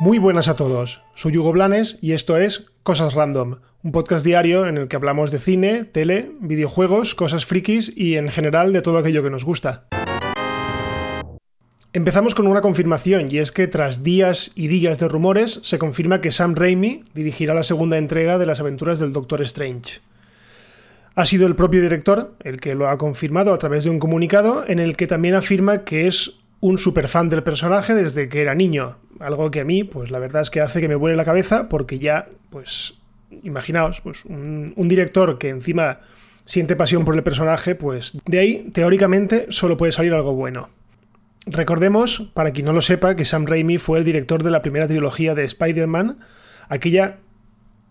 Muy buenas a todos, soy Hugo Blanes y esto es Cosas Random, un podcast diario en el que hablamos de cine, tele, videojuegos, cosas frikis y en general de todo aquello que nos gusta. Empezamos con una confirmación y es que tras días y días de rumores se confirma que Sam Raimi dirigirá la segunda entrega de las aventuras del Doctor Strange. Ha sido el propio director el que lo ha confirmado a través de un comunicado en el que también afirma que es un super fan del personaje desde que era niño. Algo que a mí, pues la verdad es que hace que me vuele la cabeza porque ya, pues, imaginaos, pues un, un director que encima siente pasión por el personaje, pues de ahí, teóricamente, solo puede salir algo bueno. Recordemos, para quien no lo sepa, que Sam Raimi fue el director de la primera trilogía de Spider-Man, aquella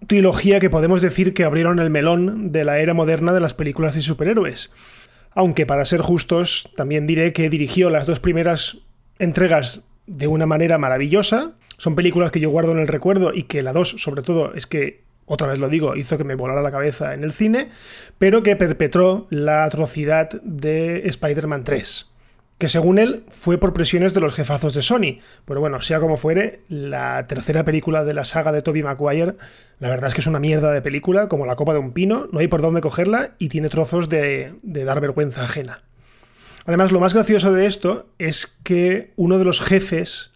trilogía que podemos decir que abrieron el melón de la era moderna de las películas de superhéroes aunque para ser justos también diré que dirigió las dos primeras entregas de una manera maravillosa. Son películas que yo guardo en el recuerdo y que la dos, sobre todo, es que, otra vez lo digo, hizo que me volara la cabeza en el cine, pero que perpetró la atrocidad de Spider-Man 3 que según él fue por presiones de los jefazos de Sony. Pero bueno, sea como fuere, la tercera película de la saga de Tobey Maguire, la verdad es que es una mierda de película, como la copa de un pino, no hay por dónde cogerla y tiene trozos de, de dar vergüenza ajena. Además, lo más gracioso de esto es que uno de los jefes,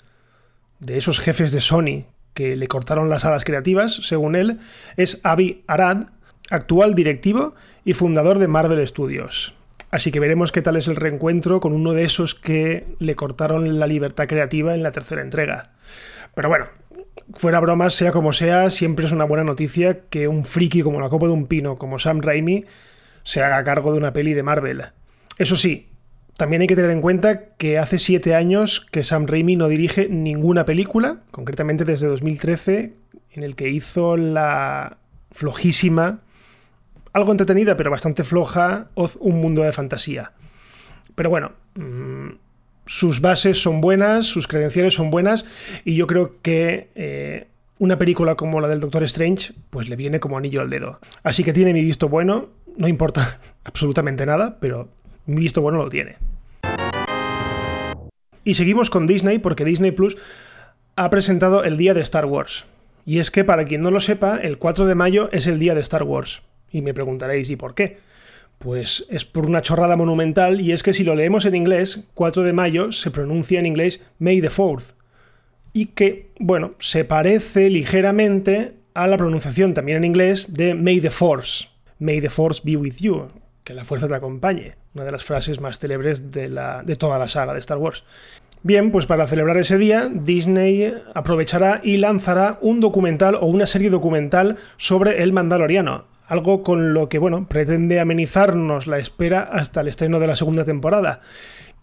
de esos jefes de Sony, que le cortaron las alas creativas, según él, es Avi Arad, actual directivo y fundador de Marvel Studios. Así que veremos qué tal es el reencuentro con uno de esos que le cortaron la libertad creativa en la tercera entrega. Pero bueno, fuera bromas, sea como sea, siempre es una buena noticia que un friki como la copa de un pino, como Sam Raimi, se haga cargo de una peli de Marvel. Eso sí, también hay que tener en cuenta que hace siete años que Sam Raimi no dirige ninguna película, concretamente desde 2013, en el que hizo la flojísima algo entretenida, pero bastante floja, Oz, un mundo de fantasía. Pero bueno, mm, sus bases son buenas, sus credenciales son buenas, y yo creo que eh, una película como la del Doctor Strange, pues le viene como anillo al dedo. Así que tiene mi visto bueno, no importa absolutamente nada, pero mi visto bueno lo tiene. Y seguimos con Disney, porque Disney Plus ha presentado el día de Star Wars. Y es que, para quien no lo sepa, el 4 de mayo es el día de Star Wars. Y me preguntaréis, ¿y por qué? Pues es por una chorrada monumental y es que si lo leemos en inglés, 4 de mayo se pronuncia en inglés May the 4th. Y que, bueno, se parece ligeramente a la pronunciación también en inglés de May the Force. May the Force be with you. Que la fuerza te acompañe. Una de las frases más célebres de, la, de toda la saga de Star Wars. Bien, pues para celebrar ese día, Disney aprovechará y lanzará un documental o una serie documental sobre el Mandaloriano, algo con lo que, bueno, pretende amenizarnos la espera hasta el estreno de la segunda temporada.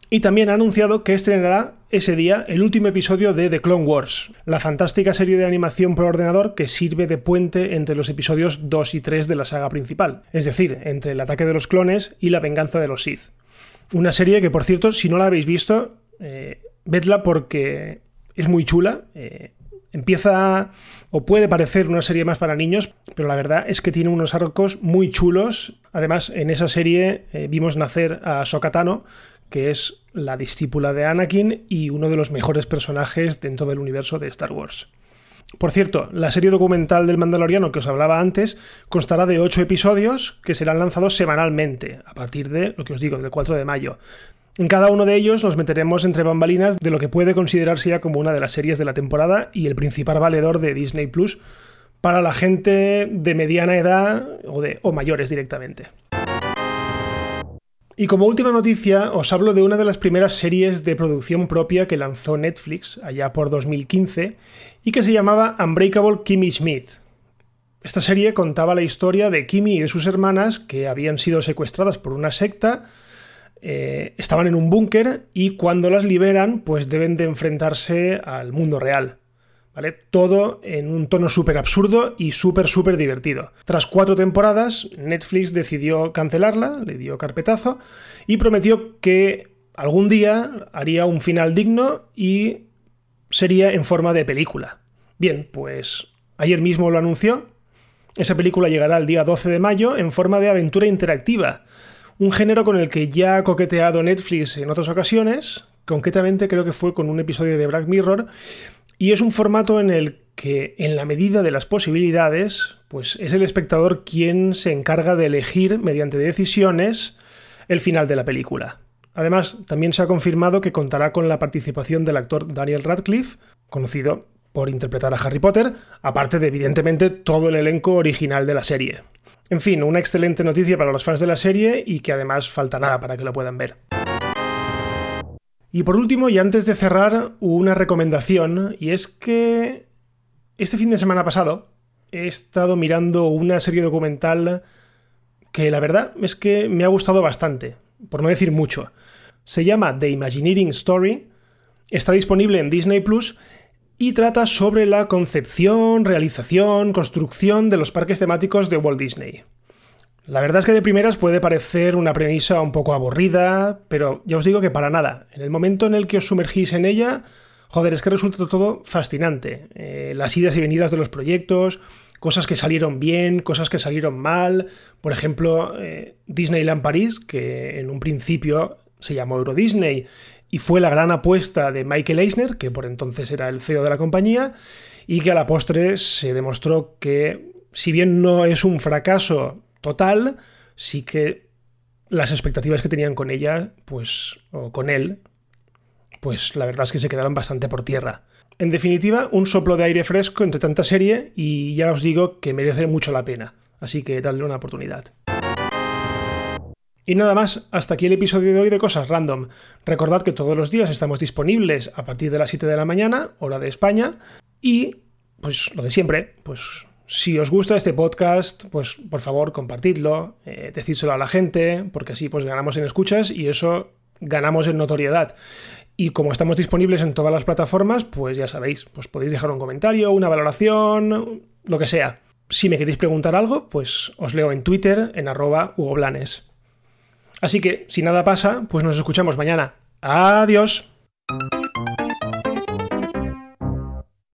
Y también ha anunciado que estrenará ese día el último episodio de The Clone Wars, la fantástica serie de animación por ordenador que sirve de puente entre los episodios 2 y 3 de la saga principal, es decir, entre el ataque de los clones y la venganza de los Sith. Una serie que, por cierto, si no la habéis visto, eh, vedla porque es muy chula. Eh, Empieza o puede parecer una serie más para niños, pero la verdad es que tiene unos arcos muy chulos. Además, en esa serie eh, vimos nacer a Sokatano, que es la discípula de Anakin y uno de los mejores personajes dentro del universo de Star Wars. Por cierto, la serie documental del Mandaloriano que os hablaba antes constará de 8 episodios que serán lanzados semanalmente, a partir de, lo que os digo, del 4 de mayo. En cada uno de ellos nos meteremos entre bambalinas de lo que puede considerarse ya como una de las series de la temporada y el principal valedor de Disney Plus para la gente de mediana edad o, de, o mayores directamente. Y como última noticia, os hablo de una de las primeras series de producción propia que lanzó Netflix allá por 2015 y que se llamaba Unbreakable Kimmy Smith. Esta serie contaba la historia de Kimmy y de sus hermanas que habían sido secuestradas por una secta eh, estaban en un búnker y cuando las liberan, pues deben de enfrentarse al mundo real. ¿Vale? Todo en un tono súper absurdo y súper, súper divertido. Tras cuatro temporadas, Netflix decidió cancelarla, le dio carpetazo y prometió que algún día haría un final digno y sería en forma de película. Bien, pues ayer mismo lo anunció Esa película llegará el día 12 de mayo en forma de aventura interactiva, un género con el que ya ha coqueteado Netflix en otras ocasiones, concretamente creo que fue con un episodio de Black Mirror, y es un formato en el que, en la medida de las posibilidades, pues es el espectador quien se encarga de elegir, mediante decisiones, el final de la película. Además, también se ha confirmado que contará con la participación del actor Daniel Radcliffe, conocido por interpretar a Harry Potter, aparte de evidentemente todo el elenco original de la serie. En fin, una excelente noticia para los fans de la serie y que además falta nada para que lo puedan ver. Y por último, y antes de cerrar, una recomendación, y es que este fin de semana pasado he estado mirando una serie documental que la verdad es que me ha gustado bastante, por no decir mucho. Se llama The Imagineering Story, está disponible en Disney Plus y trata sobre la concepción, realización, construcción de los parques temáticos de Walt Disney. La verdad es que de primeras puede parecer una premisa un poco aburrida, pero ya os digo que para nada. En el momento en el que os sumergís en ella, joder, es que resulta todo fascinante. Eh, las idas y venidas de los proyectos, cosas que salieron bien, cosas que salieron mal. Por ejemplo, eh, Disneyland París, que en un principio se llamó Euro Disney y fue la gran apuesta de Michael Eisner, que por entonces era el CEO de la compañía, y que a la postre se demostró que, si bien no es un fracaso total, sí que las expectativas que tenían con ella, pues, o con él, pues la verdad es que se quedaron bastante por tierra. En definitiva, un soplo de aire fresco entre tanta serie y ya os digo que merece mucho la pena, así que dadle una oportunidad. Y nada más, hasta aquí el episodio de hoy de Cosas Random. Recordad que todos los días estamos disponibles a partir de las 7 de la mañana, hora de España, y pues lo de siempre, pues si os gusta este podcast, pues por favor compartidlo, eh, decídselo a la gente, porque así pues ganamos en escuchas y eso ganamos en notoriedad. Y como estamos disponibles en todas las plataformas, pues ya sabéis, pues podéis dejar un comentario, una valoración, lo que sea. Si me queréis preguntar algo, pues os leo en Twitter en arroba Hugo Blanes. Así que, si nada pasa, pues nos escuchamos mañana. Adiós.